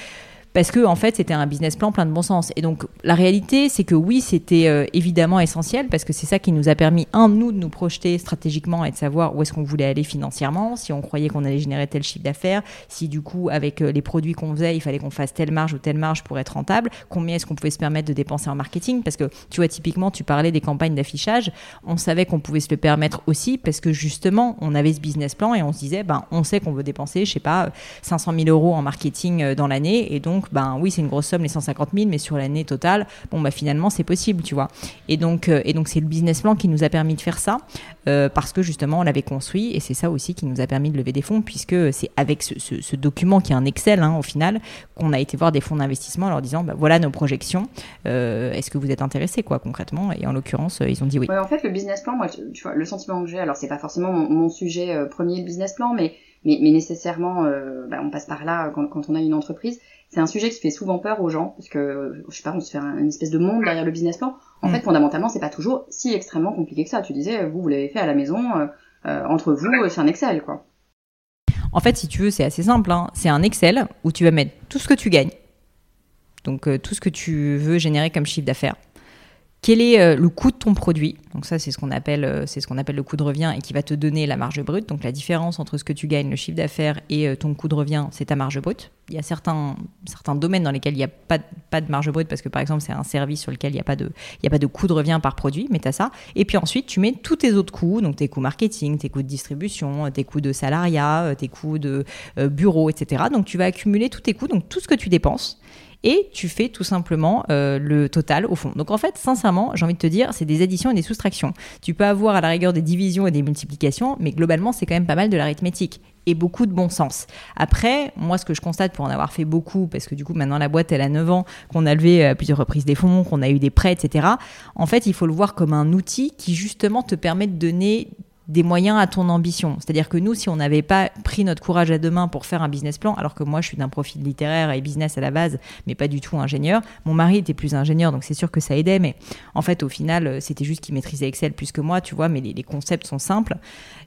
parce que en fait c'était un business plan plein de bon sens. Et donc la réalité c'est que oui c'était euh, évidemment essentiel parce que c'est ça qui nous a permis un nous de nous projeter stratégiquement et de savoir où est-ce qu'on voulait aller financièrement, si on croyait qu'on allait générer tel chiffre d'affaires, si du coup avec euh, les produits qu'on faisait il fallait qu'on fasse telle marge ou telle marge pour être rentable, combien est-ce qu'on pouvait se permettre de dépenser en marketing? Parce que tu vois typiquement tu parlais des campagnes d'affichage, on savait qu'on pouvait se le permettre aussi parce que justement on avait ce business plan et on se disait ben on sait qu'on veut dépenser je sais pas 500 000 euros en marketing euh, dans l'année. Et donc ben oui, c'est une grosse somme, les 150 000, mais sur l'année totale, total, bon bah finalement c'est possible, tu vois. Et donc et donc c'est le business plan qui nous a permis de faire ça parce que justement on l'avait construit et c'est ça aussi qui nous a permis de lever des fonds puisque c'est avec ce, document qui est un Excel hein, au final qu'on a été voir des fonds d'investissement en leur disant bah, voilà nos projections, est-ce que vous êtes intéressés quoi concrètement? Et en l'occurrence ils ont dit oui. en fait le business plan, moi le sentiment que j'ai, alors c'est pas forcément mon, sujet premier le business plan, mais mais, nécessairement, euh, bah, on passe par là quand, on a une entreprise. C'est un sujet qui fait souvent peur aux gens, parce que, je sais pas, on se fait une espèce de monde derrière le business plan. En mm. fait, fondamentalement, c'est pas toujours si extrêmement compliqué que ça. Tu disais, vous, vous l'avez fait à la maison, euh, euh entre vous, c'est un Excel, quoi. En fait, si tu veux, c'est assez simple. Hein. C'est un Excel où tu vas mettre tout ce que tu gagnes, donc euh, tout ce que tu veux générer comme chiffre d'affaires, quel est euh, le coût de ton produit? Donc ça, c'est ce qu'on appelle, euh, c'est ce qu'on appelle le coût de revient et qui va te donner la marge brute. Donc la différence entre ce que tu gagnes, le chiffre d'affaires et euh, ton coût de revient, c'est ta marge brute. Il y a certains, certains domaines dans lesquels il n'y a pas, pas de marge brute parce que par exemple, c'est un service sur lequel il n'y a pas de, il y a pas de coût de revient par produit, mais tu as ça. Et puis ensuite, tu mets tous tes autres coûts, donc tes coûts marketing, tes coûts de distribution, tes coûts de salariat, tes coûts de bureau, etc. Donc tu vas accumuler tous tes coûts, donc tout ce que tu dépenses et tu fais tout simplement euh, le total au fond. Donc en fait, sincèrement, j'ai envie de te dire, c'est des additions et des soustractions. Tu peux avoir à la rigueur des divisions et des multiplications, mais globalement, c'est quand même pas mal de l'arithmétique et beaucoup de bon sens. Après, moi, ce que je constate pour en avoir fait beaucoup, parce que du coup, maintenant la boîte, elle a 9 ans, qu'on a levé à plusieurs reprises des fonds, qu'on a eu des prêts, etc. En fait, il faut le voir comme un outil qui justement te permet de donner des moyens à ton ambition. C'est-à-dire que nous, si on n'avait pas pris notre courage à deux mains pour faire un business plan, alors que moi, je suis d'un profil littéraire et business à la base, mais pas du tout ingénieur. Mon mari était plus ingénieur, donc c'est sûr que ça aidait, mais en fait, au final, euh, c'était juste qu'il maîtrisait Excel plus que moi, tu vois, mais les, concepts sont simples.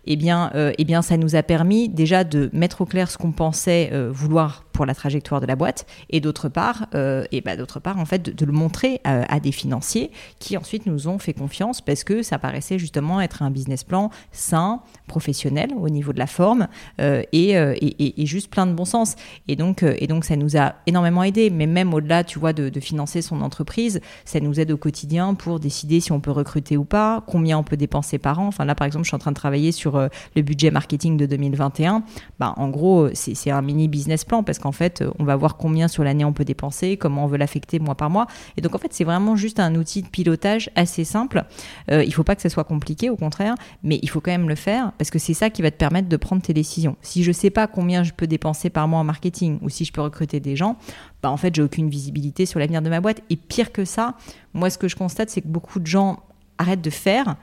Eh bien, euh, eh bien, ça nous a permis déjà de mettre au clair ce qu'on pensait euh, vouloir pour la trajectoire de la boîte, et d'autre part, euh, et bah, d'autre part en fait de, le montrer à, des financiers qui ensuite nous ont fait confiance parce que ça paraissait justement être un business plan sain, professionnel au niveau de la forme euh, euh, et, et, juste plein de bon sens. Et donc, et donc ça nous a énormément aidé, mais même au-delà, tu vois, de, de, financer son entreprise, ça nous aide au quotidien pour décider si on peut recruter ou pas, combien on peut dépenser par an. Enfin là, par exemple, je suis en train de travailler sur le budget marketing de 2021. Bah, en gros, c'est un mini business plan parce qu'en en fait, on va voir combien sur l'année on peut dépenser, comment on veut l'affecter mois par mois. Et donc, en fait, c'est vraiment juste un outil de pilotage assez simple. Euh, il ne faut pas que ça soit compliqué, au contraire, mais il faut quand même le faire parce que c'est ça qui va te permettre de prendre tes décisions. Si je ne sais pas combien je peux dépenser par mois en marketing ou si je peux recruter des gens, bah en fait, j'ai aucune visibilité sur l'avenir de ma boîte. Et pire que ça, moi, ce que je constate, c'est que beaucoup de gens arrêtent de faire, euh,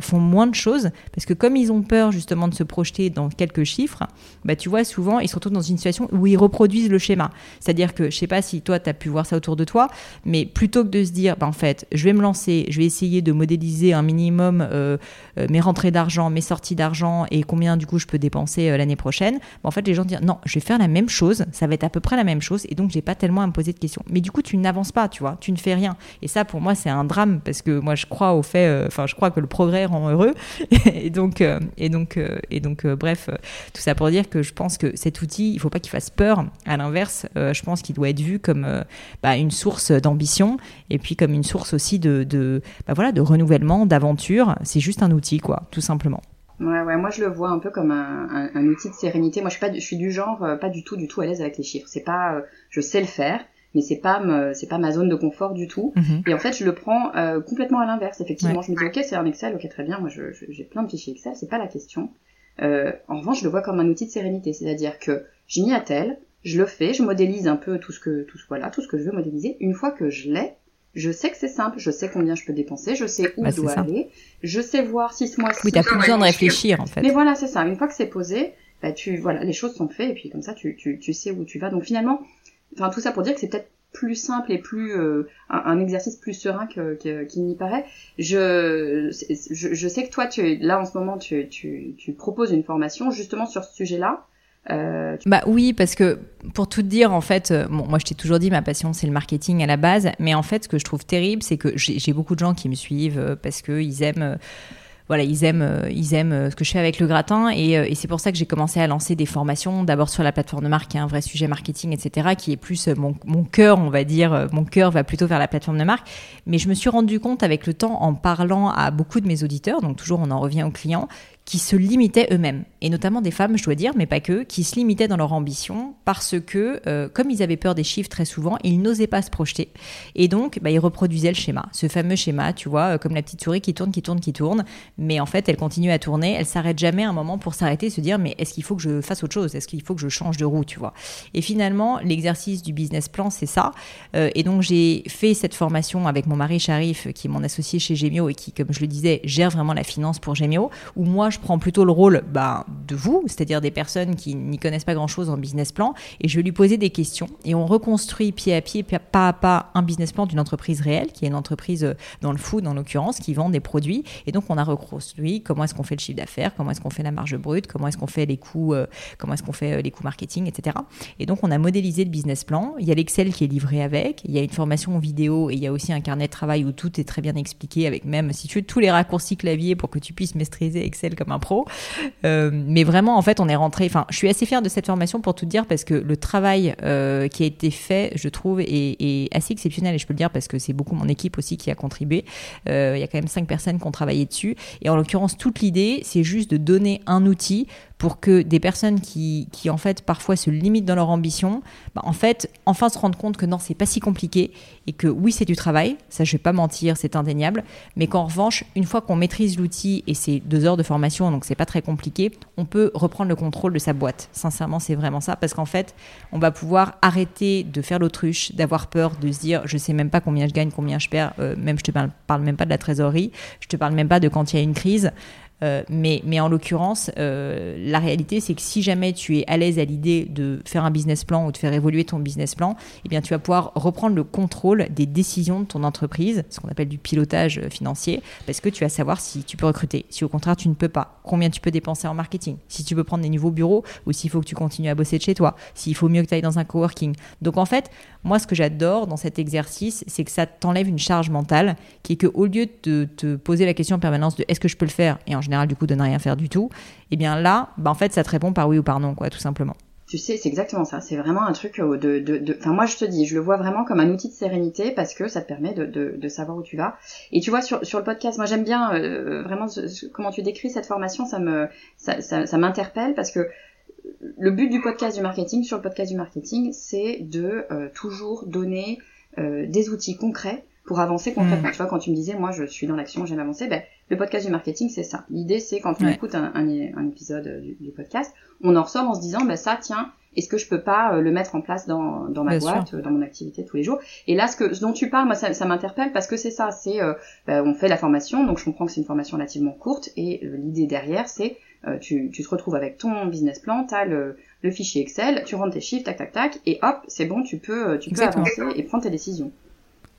font moins de choses, parce que comme ils ont peur justement de se projeter dans quelques chiffres, bah, tu vois, souvent, ils se retrouvent dans une situation où ils reproduisent le schéma. C'est-à-dire que, je sais pas si toi, tu as pu voir ça autour de toi, mais plutôt que de se dire, bah, en fait, je vais me lancer, je vais essayer de modéliser un minimum euh, euh, mes rentrées d'argent, mes sorties d'argent et combien, du coup, je peux dépenser l'année prochaine, bah, en fait, les gens disent, non, je vais faire la même chose, ça va être à peu près la même chose, et donc, j'ai pas tellement à me poser de questions. Mais du coup, tu n'avances pas, tu vois, tu ne fais rien. Et ça, pour moi, c'est un drame, parce que moi, je crois au fait euh, enfin, je crois que le progrès rend heureux. et donc, euh, et donc, euh, et donc, bref, tout ça pour dire que je pense que cet outil, il faut pas qu'il fasse peur. À l'inverse, je pense qu'il doit être vu comme bah, une source d'ambition et puis comme une source aussi de, bah, voilà, de renouvellement, d'aventure. C'est juste un outil, quoi, tout simplement. Ouais, ouais, moi je le vois un peu comme un, un, outil de sérénité. Moi je suis pas, je suis du genre pas du tout, du tout à l'aise avec les chiffres. C'est pas, je sais le faire, mais c'est pas c'est pas ma zone de confort du tout. Mhm. Et en fait, je le prends euh, complètement à l'inverse. Effectivement, je me dis ok, c'est un Excel, ok très bien, moi j'ai je, plein de fichiers Excel, c'est pas la question. Euh, en revanche, je le vois comme un outil de sérénité, c'est-à-dire que je m'y attelle, je le fais, je modélise un peu tout ce que tout ce voilà, tout ce que je veux modéliser. Une fois que je l'ai, je sais que c'est simple, je sais combien je peux dépenser, je sais où bah, je dois aller, je sais voir si ce mois-ci. Oui, t'as plus besoin de réfléchir en fait. Mais voilà, c'est ça. Une fois que c'est posé, bah tu voilà, les choses sont faites et puis comme ça tu, tu, tu sais où tu vas. Donc finalement, enfin tout ça pour dire que c'est peut-être plus simple et plus euh, un, exercice plus serein que, qu'il n'y paraît. Je, je, sais que toi, tu là en ce moment, tu, tu, tu proposes une formation justement sur ce sujet-là. Euh, bah oui, parce que pour tout te dire, en fait, euh, bon, moi je t'ai toujours dit, ma passion c'est le marketing à la base, mais en fait, ce que je trouve terrible, c'est que j'ai beaucoup de gens qui me suivent parce qu'ils aiment voilà, ils aiment, euh, euh, ce que je fais avec le gratin. Et, euh, et c'est pour ça que j'ai commencé à lancer des formations, d'abord sur la plateforme de marque, qui est un vrai sujet marketing, etc., qui est plus mon, mon cœur, on va dire. Mon cœur va plutôt vers la plateforme de marque. Mais je me suis rendu compte avec le temps, en parlant à beaucoup de mes auditeurs, donc toujours on en revient aux clients, qui se limitaient eux-mêmes, et notamment des femmes, je dois dire, mais pas que, qui se limitaient dans leur ambition parce que, euh, comme ils avaient peur des chiffres très souvent, ils n'osaient pas se projeter. Et donc, bah, ils reproduisaient le schéma, ce fameux schéma, tu vois, euh, comme la petite souris qui tourne, qui tourne, qui tourne, mais en fait, elle continue à tourner, elle s'arrête jamais un moment pour s'arrêter et se dire, mais est-ce qu'il faut que je fasse autre chose? Est-ce qu'il faut que je change de roue, tu vois? Et finalement, l'exercice du business plan, c'est ça. Euh, et donc, j'ai fait cette formation avec mon mari Sharif, qui est mon associé chez Gemio et qui, comme je le disais, gère vraiment la finance pour Gemio, où moi, je prends plutôt le rôle bah, de vous, c'est-à-dire des personnes qui n'y connaissent pas grand-chose en business plan, et je vais lui poser des questions. Et on reconstruit pied à pied, pas à pas, un business plan d'une entreprise réelle, qui est une entreprise euh, dans le food, en l'occurrence, qui vend des produits. Et donc, on a reconstruit comment est-ce qu'on fait le chiffre d'affaires, comment est-ce qu'on fait la marge brute, comment est-ce qu'on fait les coûts, euh, comment est-ce qu'on fait euh, les coûts marketing, etc. Et donc, on a modélisé le business plan. Il y a l'Excel qui est livré avec, il y a une formation vidéo et il y a aussi un carnet de travail où tout est très bien expliqué avec même, si tu veux, tous les raccourcis clavier pour que tu puisses maîtriser Excel comme un pro. Euh, mais vraiment, en fait, on est rentré. Enfin, je suis assez fière de cette formation pour tout dire parce que le travail euh, qui a été fait, je trouve, est, assez exceptionnel. Et je peux le dire parce que c'est beaucoup mon équipe aussi qui a contribué. Euh, il y a quand même cinq personnes qui ont travaillé dessus. Et en l'occurrence, toute l'idée, c'est juste de donner un outil pour que des personnes qui, qui, en fait parfois se limitent dans leur ambition, bah, en fait enfin se rendent compte que non c'est pas si compliqué et que oui c'est du travail, ça je vais pas mentir c'est indéniable, mais qu'en revanche une fois qu'on maîtrise l'outil et c'est deux heures de formation donc c'est pas très compliqué, on peut reprendre le contrôle de sa boîte. Sincèrement c'est vraiment ça parce qu'en fait on va pouvoir arrêter de faire l'autruche, d'avoir peur, de se dire je sais même pas combien je gagne, combien je perds, euh, même je te parle, parle même pas de la trésorerie, je te parle même pas de quand il y a une crise. Euh, mais, en l'occurrence, euh, la réalité, c'est que si jamais tu es à l'aise à l'idée de faire un business plan ou de faire évoluer ton business plan, eh bien, tu vas pouvoir reprendre le contrôle des décisions de ton entreprise, ce qu'on appelle du pilotage euh, financier, parce que tu vas savoir si tu peux recruter, si au contraire tu ne peux pas, combien tu peux dépenser en marketing, si tu peux prendre des nouveaux bureaux ou s'il faut que tu continues à bosser de chez toi, s'il faut mieux que tu ailles dans un coworking. Donc en fait, moi, ce que j'adore dans cet exercice, c'est que ça t'enlève une charge mentale qui est qu'au lieu de te poser la question en permanence de est-ce que je peux le faire et en général du coup de ne rien faire du tout, eh bien là, bah, en fait, ça te répond par oui ou par non, quoi, tout simplement. Tu sais, c'est exactement ça. C'est vraiment un truc euh, de, Enfin, moi, je te dis, je le vois vraiment comme un outil de sérénité parce que ça te permet de, de, savoir où tu vas. Et tu vois, sur, sur le podcast, moi, j'aime bien euh, vraiment comment tu décris cette formation. Ça me, ça, ça m'interpelle parce que le but du podcast du marketing, sur le podcast du marketing, c'est de euh, toujours donner des outils concrets pour avancer concrètement. Mm. Tu vois, quand tu me disais, moi, je suis dans l'action, j'aime avancer, ben, le podcast du marketing, c'est ça. L'idée, c'est quand on écoute un, un, épisode euh, du, podcast, on en ressort en se disant, ben, ça, tiens, est-ce que je peux pas euh, le mettre en place dans, dans ma boîte, dans mon activité tous les jours? Et là, ce, que, ce dont tu parles, moi, ça, ça m'interpelle parce que c'est ça. C'est, euh, ben, on fait la formation, donc je comprends que c'est une formation relativement courte, et l'idée derrière, c'est tu, tu te retrouves avec ton business plan, tu as le, le fichier Excel, tu rentres tes chiffres, tac, tac, tac, et hop, c'est bon, tu peux, tu peux avancer et prendre tes décisions.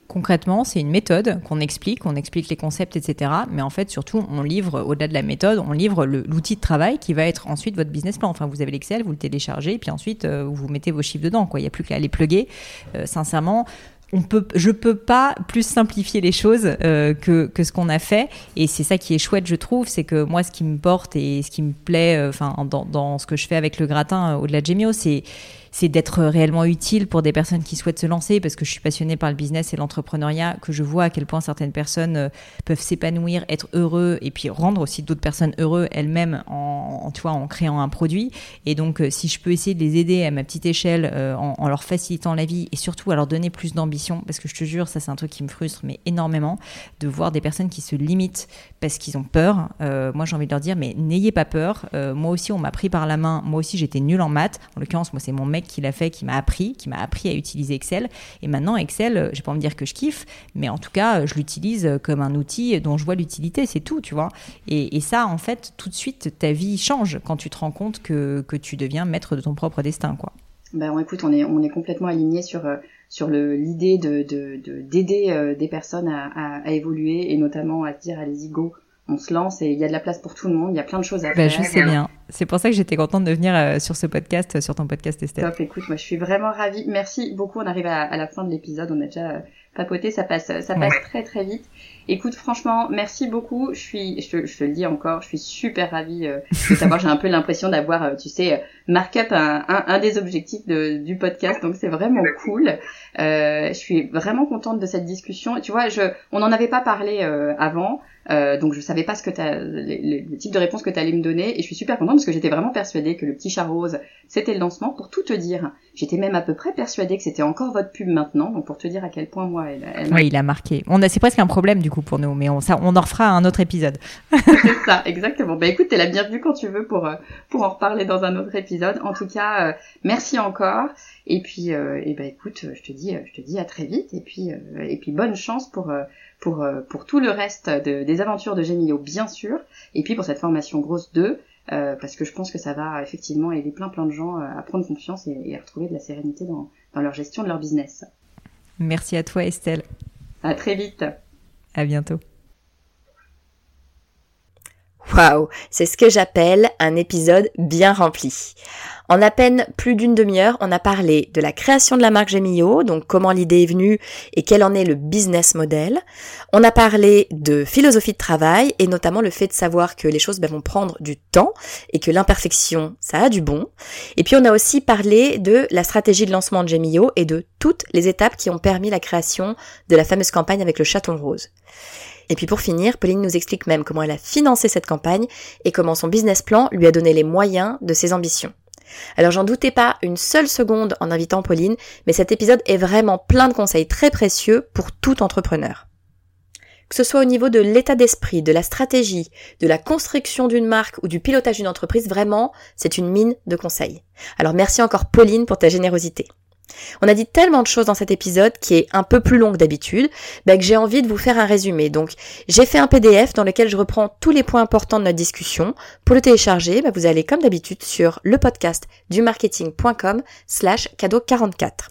Concrètement, c'est une méthode qu'on explique, on explique les concepts, etc. Mais en fait, surtout, on livre, au-delà de la méthode, on livre l'outil de travail qui va être ensuite votre business plan. Enfin, vous avez l'Excel, vous le téléchargez, et puis ensuite, euh, vous mettez vos chiffres dedans. Il n'y a plus qu'à les plugger. Euh, sincèrement, on peut, je peux pas plus simplifier les choses euh, que, ce qu'on a fait. Et c'est ça qui est chouette, je trouve, c'est que moi, ce qui me porte et ce qui me plaît, enfin, dans, dans, ce que je fais avec le gratin au-delà de Gemio, c'est c'est d'être réellement utile pour des personnes qui souhaitent se lancer, parce que je suis passionnée par le business et l'entrepreneuriat, que je vois à quel point certaines personnes euh, peuvent s'épanouir, être heureux, et puis rendre aussi d'autres personnes heureux elles-mêmes en, créant un produit. Et donc, euh, si je peux essayer de les aider à ma petite échelle, euh, en, leur facilitant la vie, et surtout à leur donner plus d'ambition, parce que je te jure, ça c'est un truc qui me frustre, mais énormément, de voir des personnes qui se limitent parce qu'ils ont peur. moi, j'ai envie de leur dire, mais n'ayez pas peur. moi aussi, on m'a pris par la main. Moi aussi, j'étais nulle en maths. En l'occurrence, moi, c'est mon mec qu'il a fait, qui m'a appris, qui m'a appris à utiliser Excel. Et maintenant, Excel, euh, je vais pas me dire que je kiffe, mais en tout cas, euh, je l'utilise euh, comme un outil dont je vois l'utilité, c'est tout, tu vois. Et, ça, en fait, tout de suite, ta vie change quand tu te rends compte que, tu deviens maître de ton propre destin, quoi. Ben, écoute, on est, on est complètement aligné sur, l'idée de, d'aider de, des personnes à, à, évoluer et notamment à dire allez-y go on se lance et il y a de la place pour tout le monde, il y a plein de choses à bah, faire. Je sais bien. C'est pour ça que j'étais contente de venir euh, sur ce podcast, euh, sur ton podcast Estelle. Top, écoute, moi je suis vraiment ravie. Merci beaucoup, on arrive à, la fin de l'épisode, on a déjà papoter, ça passe, ça passe très très vite. Écoute, franchement, merci beaucoup. Je suis, je, te le dis encore, je suis super ravie euh, de savoir. J'ai un peu l'impression d'avoir, euh, tu sais, mark-up un, un, un, des objectifs de, du podcast, donc c'est vraiment cool. Euh, je suis vraiment contente de cette discussion. Tu vois, je, on n'en avait pas parlé euh, avant. Euh, donc je savais pas ce que t'as, le, le, type de réponse que tu allais me donner et je suis super contente parce que j'étais vraiment persuadée que le petit chat rose c'était le lancement pour tout te dire. J'étais même à peu près persuadée que c'était encore votre pub maintenant donc pour te dire à quel point moi elle, elle Oui, il a marqué. On a c'est presque un problème du coup pour nous mais on ça on en refera un autre épisode. c'est ça, exactement. Bah écoute, t'es la bienvenue quand tu veux pour euh, pour en reparler dans un autre épisode. En tout cas, euh, merci encore et puis et ben écoute, je te dis je te dis à très vite et puis et puis bonne chance pour pour, euh, pour tout le reste de, des aventures de Gemio, bien sûr, et puis pour cette formation grosse 2, euh, parce que je pense que ça va effectivement aider plein plein de gens euh, à prendre confiance et, et à retrouver de la sérénité dans, dans leur gestion de leur business. Merci à toi Estelle. À très vite. À bientôt. Waouh, c'est ce que j'appelle un épisode bien rempli. En à peine plus d'une demi-heure, on a parlé de la création de la marque Gemio, donc comment l'idée est venue et quel en est le business model. On a parlé de philosophie de travail et notamment le fait de savoir que les choses ben, vont prendre du temps et que l'imperfection, ça a du bon. Et puis on a aussi parlé de la stratégie de lancement de Gemio et de toutes les étapes qui ont permis la création de la fameuse campagne avec le chaton rose. Et puis pour finir, Pauline nous explique même comment elle a financé cette campagne et comment son business plan lui a donné les moyens de ses ambitions. Alors j'en doutais pas une seule seconde en invitant Pauline, mais cet épisode est vraiment plein de conseils très précieux pour tout entrepreneur. Que ce soit au niveau de l'état d'esprit, de la stratégie, de la construction d'une marque ou du pilotage d'une entreprise, vraiment, c'est une mine de conseils. Alors merci encore Pauline pour ta générosité. On a dit tellement de choses dans cet épisode qui est un peu plus long que d'habitude, bah, que j'ai envie de vous faire un résumé. Donc j'ai fait un PDF dans lequel je reprends tous les points importants de notre discussion. Pour le télécharger, bah, vous allez comme d'habitude sur le podcast du marketing.com slash cadeau 44.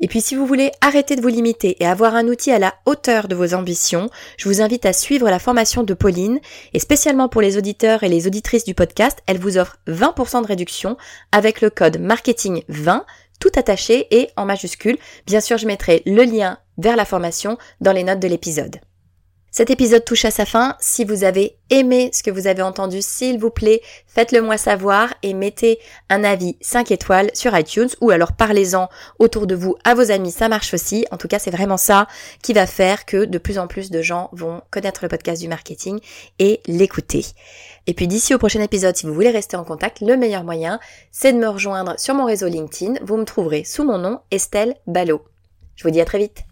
Et puis si vous voulez arrêter de vous limiter et avoir un outil à la hauteur de vos ambitions, je vous invite à suivre la formation de Pauline et spécialement pour les auditeurs et les auditrices du podcast, elle vous offre 20% de réduction avec le code marketing 20 tout attaché et en majuscule. Bien sûr, je mettrai le lien vers la formation dans les notes de l'épisode. Cet épisode touche à sa fin. Si vous avez aimé ce que vous avez entendu, s'il vous plaît, faites-le moi savoir et mettez un avis 5 étoiles sur iTunes ou alors parlez-en autour de vous à vos amis, ça marche aussi. En tout cas, c'est vraiment ça qui va faire que de plus en plus de gens vont connaître le podcast du marketing et l'écouter. Et puis d'ici au prochain épisode, si vous voulez rester en contact, le meilleur moyen, c'est de me rejoindre sur mon réseau LinkedIn. Vous me trouverez sous mon nom Estelle Ballot. Je vous dis à très vite.